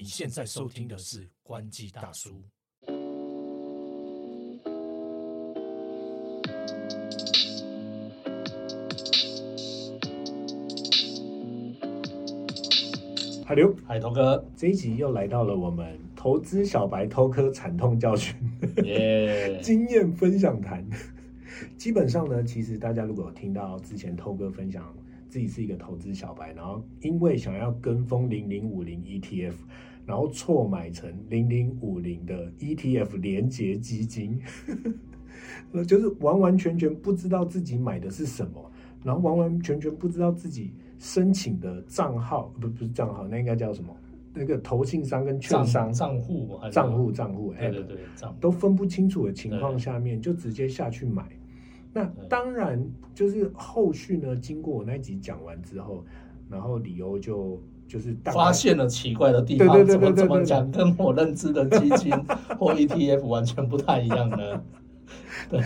你现在收听的是关机大叔。海流，海头哥，这一集又来到了我们投资小白偷科惨痛教训耶！经验分享谈。基本上呢，其实大家如果有听到之前偷哥分享自己是一个投资小白，然后因为想要跟风零零五零 ETF，然后错买成零零五零的 ETF 连结基金，那 就是完完全全不知道自己买的是什么，然后完完全全不知道自己申请的账号不不是账号，那应该叫什么？那个投信商跟券商。账户账户账户对对对账都分不清楚的情况下面，就直接下去买。那当然就是后续呢，经过我那一集讲完之后，然后理由就就是发现了奇怪的地方，对对对怎么怎么讲，跟我认知的基金或 ETF 完全不太一样呢？对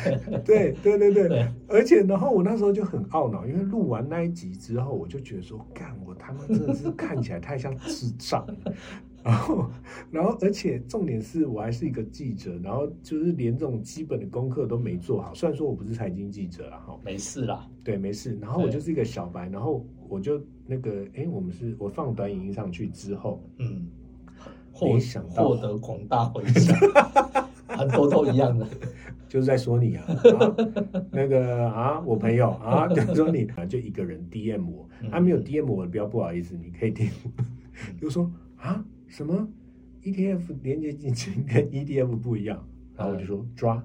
对对对对，对而且然后我那时候就很懊恼，因为录完那一集之后，我就觉得说，干我他妈真的是看起来太像智障了。然后，然后，而且重点是我还是一个记者，然后就是连这种基本的功课都没做好。虽然说我不是财经记者啊，哈，没事啦，对，没事。然后我就是一个小白，然后我就那个，哎，我们是我放短影音上去之后，嗯，获没想到获得广大回响，很多都一样的，就是在说你啊，啊那个啊，我朋友啊，就说你啊，就一个人 DM 我，他、没有 DM 我的，不要不好意思，你可以 DM 我，就说啊，什么？ETF 连接基金跟 EDF 不一样，然后我就说抓，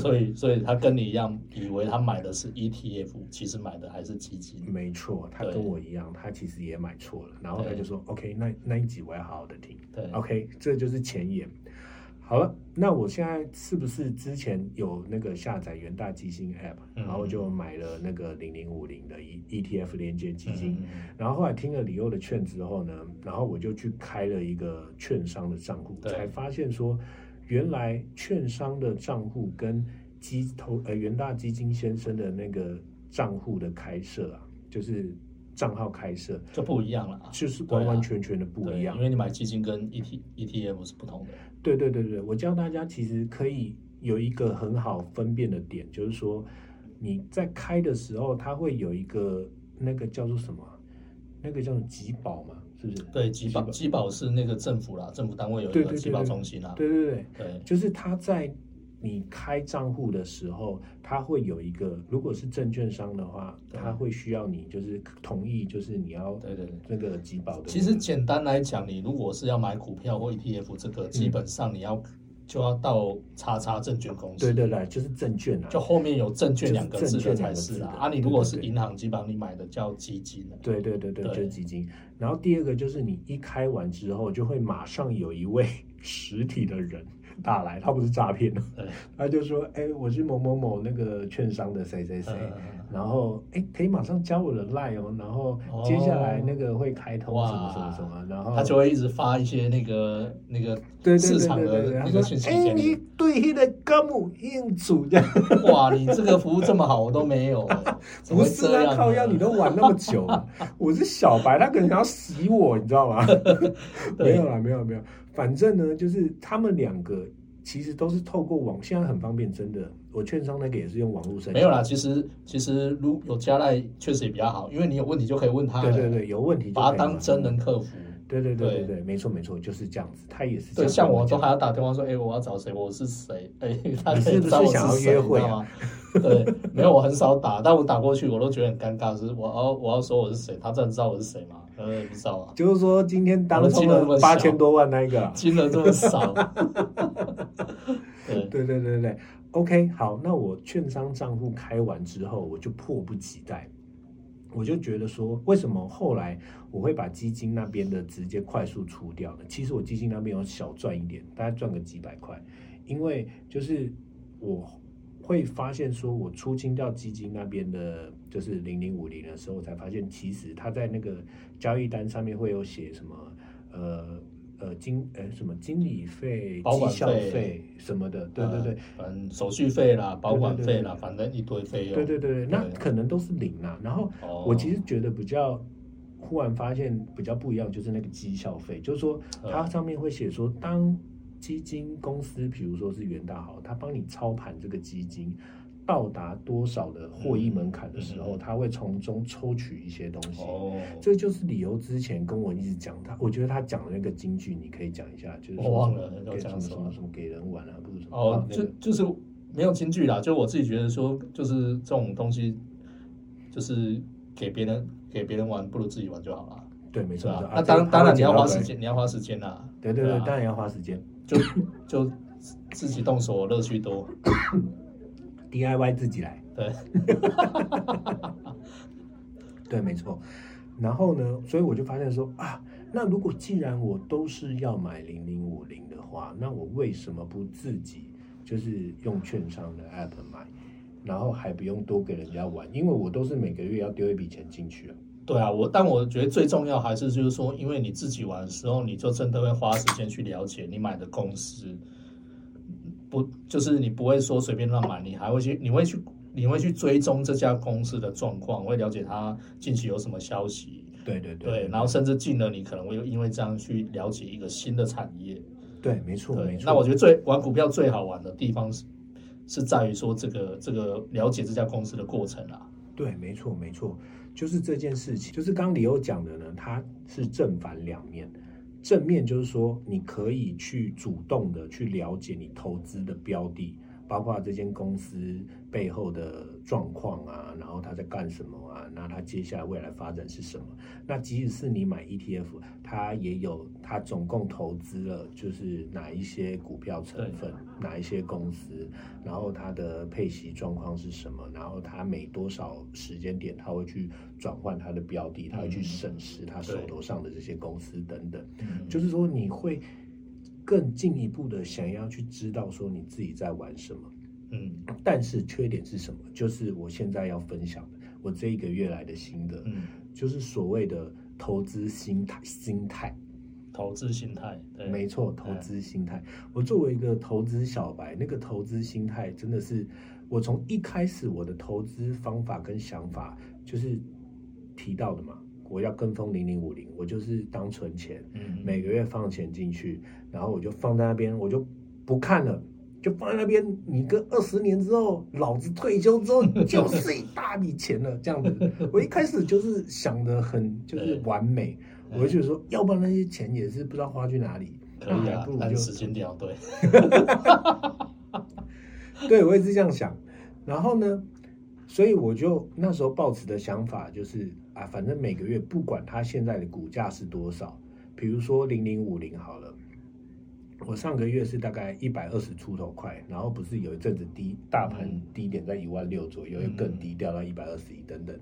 所以所以他跟你一样，以为他买的是 ETF，其实买的还是基金。没错，他跟我一样，他其实也买错了，然后他就说 OK，那那一集我要好好的听。对 OK，这就是前言。好了，那我现在是不是之前有那个下载元大基金 App，、嗯然后就买了那个零零五零的 E ETF 连接基金？然后后来听了李欧的劝之后呢，然后我就去开了一个券商的账户，才发现说，原来券商的账户跟基投呃元大基金先生的那个账户的开设啊，就是账号开设，就不一样了啊，就是完完全全的不一样因。为你买基金跟 ET ETF 是不同的。对对对对，我教大家其实可以有一个很好分辨的点，就是说你在开的时候，它会有一个那个叫做什么啊，那个叫做集保嘛，是不是？对，集保集保是那个政府啦，政府单位有一个集保中心啦。对对对，对就是他在你开账户的时候，他会有一个，如果是证券商的话，对它会需要你就是同意，就是你要对对对。那个集保的。其实简单来讲，你如果是要买股票或 ETF，这嗯个基本上你要就要到叉叉证券公司，对对对，就是证券啊，就后面有证券两个字的才是啊。啊，你如果是银行，基本上你买的叫基金了。对对对对，对就是基金。然后第二个就是你一开完之后，就会马上有一位实体的人打来，他不是诈骗。他就说：“哎，我是某某某那个券商的谁谁谁，嗯然后哎，可以马上加我的 line 哦，然后接下来那个会开通什么什么什么，然后他就会一直发一些那个那个对对市场对对对对，他的那个讯息给你。对那个高姆应主这样。”哇，你这个服务这么好，我都没有不是啊，靠腰，你都玩那么久了，我是小白，他可能想要洗我，你知道吗？没有啦，没有没有，反正呢，就是他们两个其实都是透过网，现在很方便，真的。我券商那个也是用网络申请，没有啦，其实其实如有加赖确实也比较好，因为你有问题就可以问他，对对对，有问题就把他当真人客服。对对对对对对，没错没错，就是这样子，他也是这对，像我都还要打电话说，哎、我要找谁，我是谁，哎、他你是不是想要约会啊？对，没有，我很少打，但我打过去，我都觉得很尴尬，是我要我要说我是谁，他真的知道我是谁吗？呃，不知道啊，就是说今天当中的八千多万那一个啊，金额这么少，对，对对对对，OK，好，那我券商账户开完之后，我就迫不及待，我就觉得说，为什么后来我会把基金那边的直接快速出掉呢？其实我基金那边有小赚一点，大概赚个几百块，因为就是我会发现说，我出清掉基金那边的，就是零零五零的时候，我才发现其实它在那个交易单上面会有写什么，呃。呃，经呃什么经理费、绩效费费什么的，对对对，呃，嗯，手续费啦，保管费啦，反正一堆费用，对对对对，那可能都是零啦。然后哦我其实觉得比较忽然发现比较不一样，就是那个绩效费，就是说嗯它上面会写说，当基金公司，比如说是元大好，他帮你操盘这个基金。到达多少的获益门槛的时候，他会从中抽取一些东西。哦，这就是理由之前跟我一直讲他，我觉得他讲的那个金句，你可以讲一下，就是说我忘了给什么要讲什么给人玩啊，不是什么哦就个就是没有金句啦，就我自己觉得说，就是这种东西，就是给别人给别人玩，不如自己玩就好了，对，没错。啊那当当然你要花时，间，你要花时间啦。对对对，啊当然要花时间就 就自己动手，乐趣多。DIY 自己来，对，对，没错。然后呢，所以我就发现说啊，那如果既然我都是要买零零五零的话，那我为什么不自己就是用券商的 app 买，然后还不用多给人家玩？因为我都是每个月要丢一笔钱进去啊。对啊，我但我觉得最重要还是就是说，因为你自己玩的时候，你就真的会花时间去了解你买的公司，不就是你不会说随便乱买，你还会去，你会去，你会去追踪这家公司的状况，会了解它近期有什么消息，对对对对，然后甚至进了，你可能会因为这样去了解一个新的产业，对，没错没，错。那我觉得最玩股票最好玩的地方是是在于说这个这个了解这家公司的过程啊，对，没错，没错，就是这件事情，就是刚刚李欧讲的呢，它是正反两面。正面就是说，你可以去主动的去了解你投资的标的，包括这间公司背后的状况啊，然后他在干什么啊，那他接下来未来发展是什么？那即使是你买 ETF，它也有它总共投资了就是哪一些股票成分，哪一些公司，然后它的配息状况是什么，然后它每多少时间点它会去转换它的标的，它会去审视它手头上的这些公司等等。嗯，就是说你会更进一步的想要去知道说你自己在玩什么，嗯但是缺点是什么？就是我现在要分享的，我这一个月来的心得，嗯，就是所谓的投资心态心态。投资心态，对，没错，投资心态。我作为一个投资小白，那个投资心态真的是，我从一开始我的投资方法跟想法就是提到的嘛，我要跟风零零五零，我就是当存钱，嗯，每个月放钱进去，然后我就放在那边，我就不看了。就放在那边，你跟二十年之后，老子退休之后 就是一大笔钱了，这样子。我一开始就是想的很就是完美，我就觉得说，要不然那些钱也是不知道花去哪里，可以啊不，如就但时间点要 对，对我也是这样想。然后呢，所以我就那时候抱持的想法就是啊，反正每个月不管它现在的股价是多少，比如说零零五零好了，我上个月是大概一百二十出头块，然后不是有一阵子低大盘嗯低点在一万六左右，又更低掉到一百二十一等等，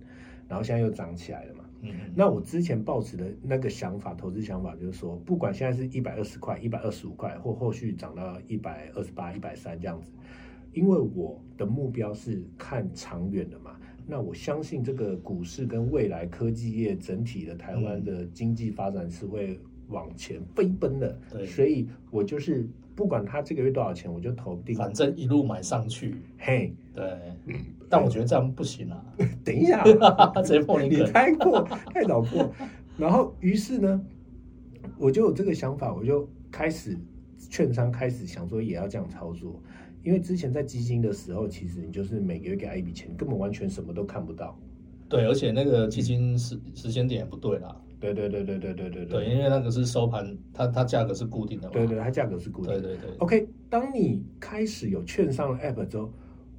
然后现在又涨起来了嘛。嗯，那我之前抱持的那个想法，投资想法就是说，不管现在是一百二十块、一百二十五块，或后续涨到一百二十八、一百三这样子，因为我的目标是看长远的嘛。那我相信这个股市跟未来科技业整体的台湾的经济发展是会往前飞奔的，对。所以我就是不管它这个月多少钱，我就投定。反正一路买上去，嘿，对，但我觉得这样不行啊，等一下，直接破你太过太早过，然后于是呢，我就有这个想法，我就开始券商开始想说也要这样操作，因为之前在基金的时候，其实你就是每个月给他一笔钱，根本完全什么都看不到。对，而且那个基金时时间点也不对啦，对对对对对对对对，因为那个是收盘，它它价格是固定的嘛，对对，它价格是固定的。对对对，OK，当你开始有券商的 App 之后，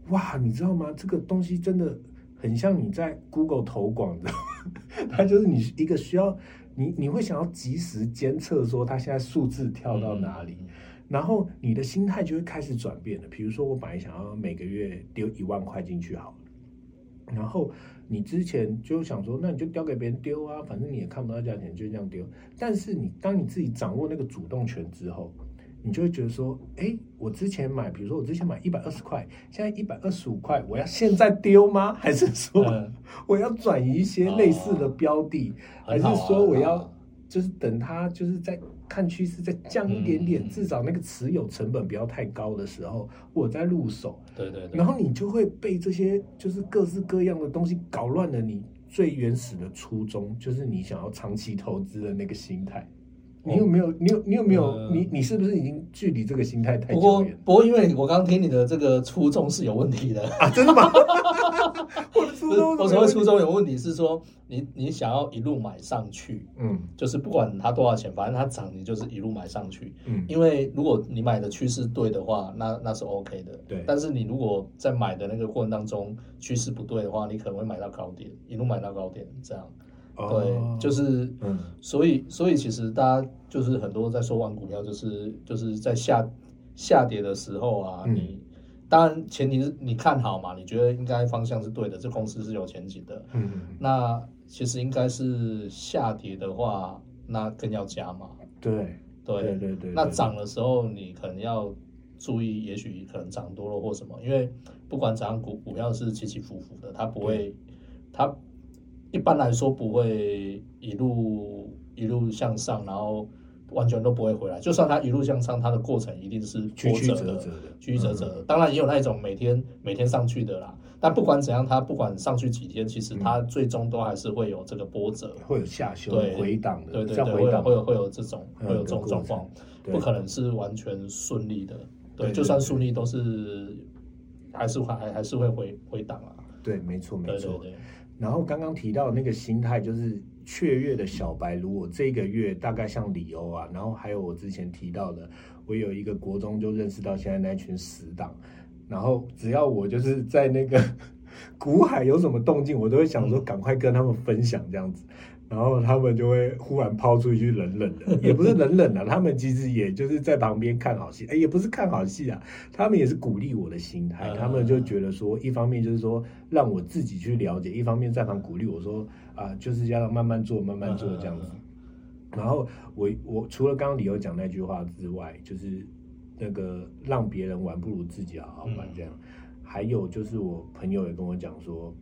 哇，你知道吗？这个东西真的很像你在 Google 投广的，它就是你一个需要你你会想要及时监测说它现在数字跳到哪里，嗯？然后你的心态就会开始转变了。比如说，我本来想要每个月丢一万块进去好了，然后你之前就想说，那你就丢给别人丢啊，反正你也看不到价钱，就这样丢。但是你当你自己掌握那个主动权之后，你就会觉得说，哎，我之前买，比如说我之前买一百二十块，现在一百二十五块，我要现在丢吗？还是说嗯我要转移一些类似的标的，还是说我要就是等它就是在看趋势再降一点点，嗯至少那个持有成本不要太高的时候，我再入手。对对对，然后你就会被这些就是各式各样的东西搞乱了你最原始的初衷，就是你想要长期投资的那个心态。你有没有？你有你有没有？呃你你是不是已经距离这个心态太不过不过，因为我刚听你的这个初衷是有问题的。啊？真的吗？不是衷我所谓初衷有问题是说，你你想要一路买上去，嗯就是不管它多少钱，反正它涨，你就是一路买上去。嗯因为如果你买的趋势对的话，那那是 OK 的。对但是你如果在买的那个过程当中趋势不对的话，你可能会买到高点，一路买到高点这样。对，哦就是嗯所以，所以其实大家就是很多在说玩股票，就是就是在下下跌的时候啊，嗯你当然前提是你看好嘛，你觉得应该方向是对的，这公司是有前景的。嗯。嗯，那其实应该是下跌的话，那更要加码。对。对。对对对，对。那涨的时候，你可能要注意，也许可能涨多了或什么，因为不管怎样，股股票是起起伏伏的，它不会，它一般来说不会一路一路向上，然后完全都不会回来。就算它一路向上，它的过程一定是曲曲折的，折折的，曲曲折折的。当然也有那种每天每天上去的啦，但不管怎样，它不管上去几天，其实它最终都还是会有这个波折。会有下修对回档的，对对对，会有会有会有这种嗯会有这种状况。不可能是完全顺利的，对，就算顺利都是还是还还是会回回档啊，对，没错没错。对，然后刚刚提到那个心态，就是雀跃的小白，如果这个月大概像李欧啊，然后还有我之前提到的，我有一个国中就认识到现在那群死党，然后只要我就是在那个 股海有什么动静，我都会想说赶快跟他们分享这样子。然后他们就会忽然抛出一句冷冷的，也不是冷冷的，他们其实也就是在旁边看好戏，哎，也不是看好戏啊，他们也是鼓励我的心态，嗯他们就觉得说，一方面就是说让我自己去了解，一方面在旁鼓励我说啊，就是要慢慢做，慢慢做这样子。然后我我除了刚刚李友讲那句话之外，就是那个让别人玩不如自己好好玩这样。还有就是我朋友也跟我讲说，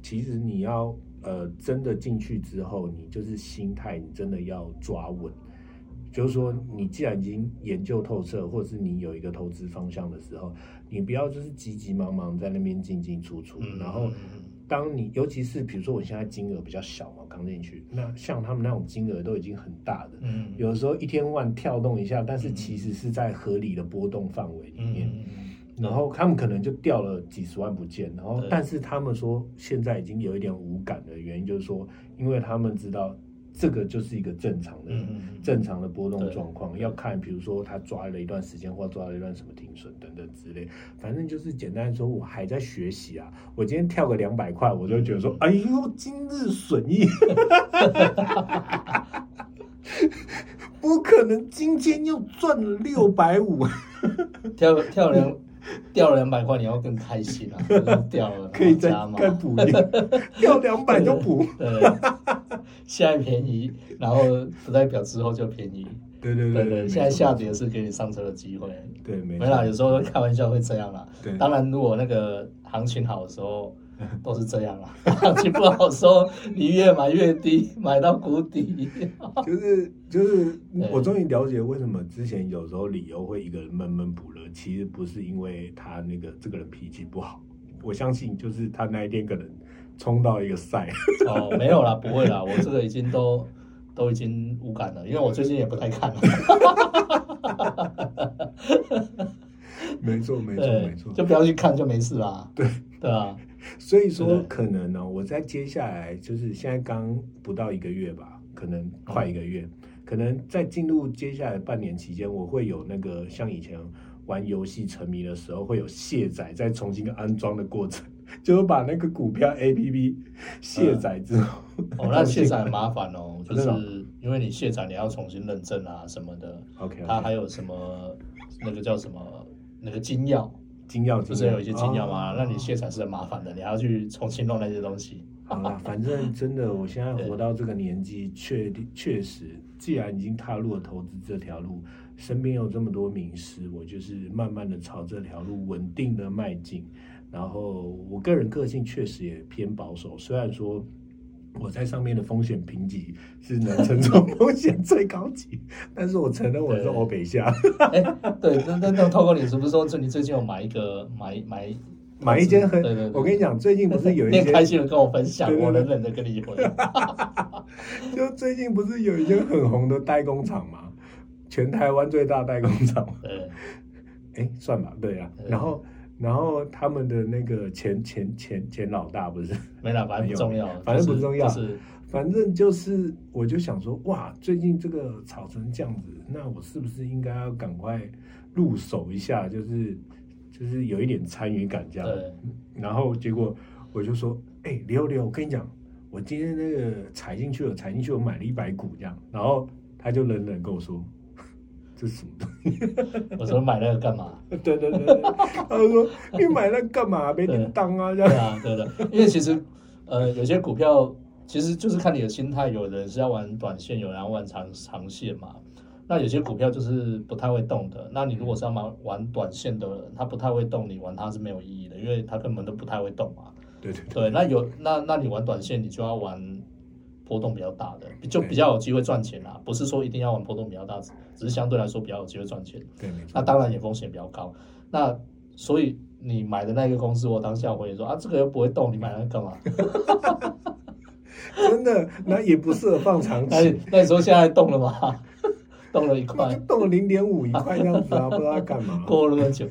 其实你要呃真的进去之后，你就是心态你真的要抓稳。就是说，你既然已经研究透彻，或者是你有一个投资方向的时候，你不要就是急急忙忙在那边进进出出，嗯然后当你尤其是比如说我现在金额比较小嘛，刚进去，那像他们那种金额都已经很大的，嗯。有的时候一天万跳动一下，但是其实是在合理的波动范围里嗯面，嗯然后他们可能就掉了几十万不见，然后但是他们说现在已经有一点无感的原因，就是说，因为他们知道这个就是一个正常的、正常的波动对。状况，要看比如说他抓了一段时间，或抓了一段什么停损等等之类，反正就是简单说，我还在学习啊。我今天跳个两百块，我就觉得说，哎呦，今日损益。不可能，今天又赚了六百五，跳跳两 掉了两百块，你要更开心啊，掉了可以再加码，再补一个，掉两百就补。对，现在便宜，然后不代表之后就便宜，对对对对对，现在下跌是给你上车的机会，对，没没啦，有错，时候会开玩笑会这样啦。对。当然，如果那个行情好的时候，都是这样啦。行情不好说，你越买越低，买到谷底。就是就是，我终于了解为什么之前有时候理由会一个人闷闷不乐，其实不是因为他那个这个人脾气不好，我相信就是他那一天可能冲到一个赛，哦，没有啦，不会啦，我这个已经都都已经无感了，因为我最近也不太看了。没错没错对没错，就不要去看就没事啦。对对啊，所以说可能呢，我在接下来就是现在刚不到一个月吧，可能快一个月，可能在进入接下来半年期间，我会有那个像以前玩游戏沉迷的时候，会有卸载再重新安装的过程，就是把那个股票 A P P 卸载之后，哦，那卸载很麻烦哦，就是因为你卸载你要重新认证啊什么的，OK，它还有什么那个叫什么那个金钥。金钥不是有一些金钥吗？哦那你卸载是很麻烦的，你还要去重新弄那些东西。好啦，反正真的，我现在活到这个年纪，确定确实，既然已经踏入了投资这条路，身边有这么多名师，我就是慢慢的朝这条路稳定的迈进。然后我个人个性确实也偏保守，虽然说我在上面的风险评级是能承受 风险最高级，但是我承认我是对欧北下。哎、对，那那那透过你是不是说，就你最近有买一个买买买一间很对对对，我跟你讲，最近不是有一 你很开，心的跟我分享，我冷冷的跟你回。就最近不是有一间很红的代工厂嘛？全台湾最大代工厂，对，哎，算吧，对啊。对然后，然后他们的那个前前前前老大不是，没了，反正不重要，反正不重要就是反正就是，我就想说，哇，最近这个炒成这样子，那我是不是应该要赶快入手一下，就是就是有一点参与感这样。对，然后结果我就说，哎、刘刘，我跟你讲，我今天那个踩进去了，踩进去，我买了一百股这样。然后他就冷冷跟我说，这是什么东西？我说买那个干嘛？对对对对，他说 你买那干嘛？没点当啊这对样。啊，对的，因为其实呃，有些股票其实就是看你的心态，有人是要玩短线，有人要玩长长线嘛。那有些股票就是不太会动的，那你如果是要玩玩短线的人，他不太会动，你玩它是没有意义的，因为他根本都不太会动嘛。对对对，那有那那你玩短线，你就要玩波动比较大的，就比较有机会赚钱啦。不是说一定要玩波动比较大，只只是相对来说比较有机会赚钱。对，没错。那当然也风险比较高。那所以你买的那个公司，我当下我也说啊，这个又不会动，你买那个干嘛？真的，那也不适合放长期。那你说现在动了吗？动了一那块就，动了零点五一块这样子啊，不知道在干嘛。过了那么久，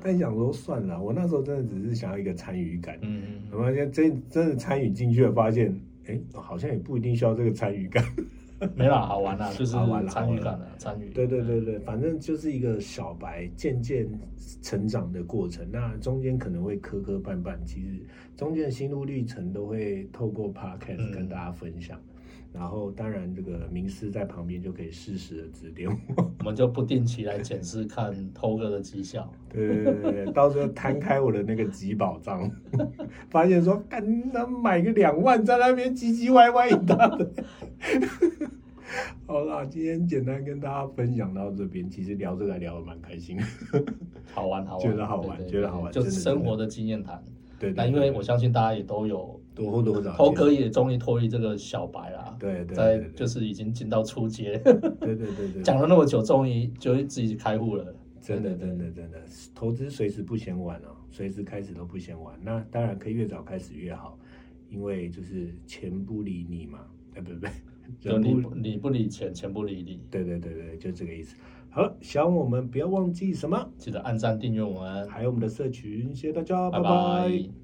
但想说算了，我那时候真的只是想要一个参与感。嗯，我发现真真的参与进去了，发现哎，好像也不一定需要这个参与感。没啦，好玩啦，就是好玩啦参与感的参与。对对对对，反正就是一个小白渐渐成长的过程。那中间可能会磕磕绊绊，其实中间的心路历程都会透过 podcast 嗯跟大家分享。然后当然这个名师在旁边就可以适时的指点我。我们就不定期来检视看偷哥的绩效。对对对对，到时候摊开我的那个集宝账，发现说，干那买个两万在那边唧唧歪歪一大堆。好啦，今天简单跟大家分享到这边，其实聊这个还聊得蛮开心的。好玩好玩，觉得好玩对对觉得好玩就是生活的经验谈。对对那因为我相信大家也都有，多或多或少头哥也终于脱离这个小白啦，对对在对就是已经进到初阶，对对对对，讲了那么久，终于就自己开户了。真的真的真的，投资随时不嫌晚哦，随时开始都不嫌晚。那当然可以越早开始越好，因为就是钱不理你嘛，哎不不你不你不理钱，钱不理你，对对对对，就这个意思。好了，喜欢我们不要忘记什么，记得按赞订阅我们，还有我们的社群，谢谢大家，拜。拜拜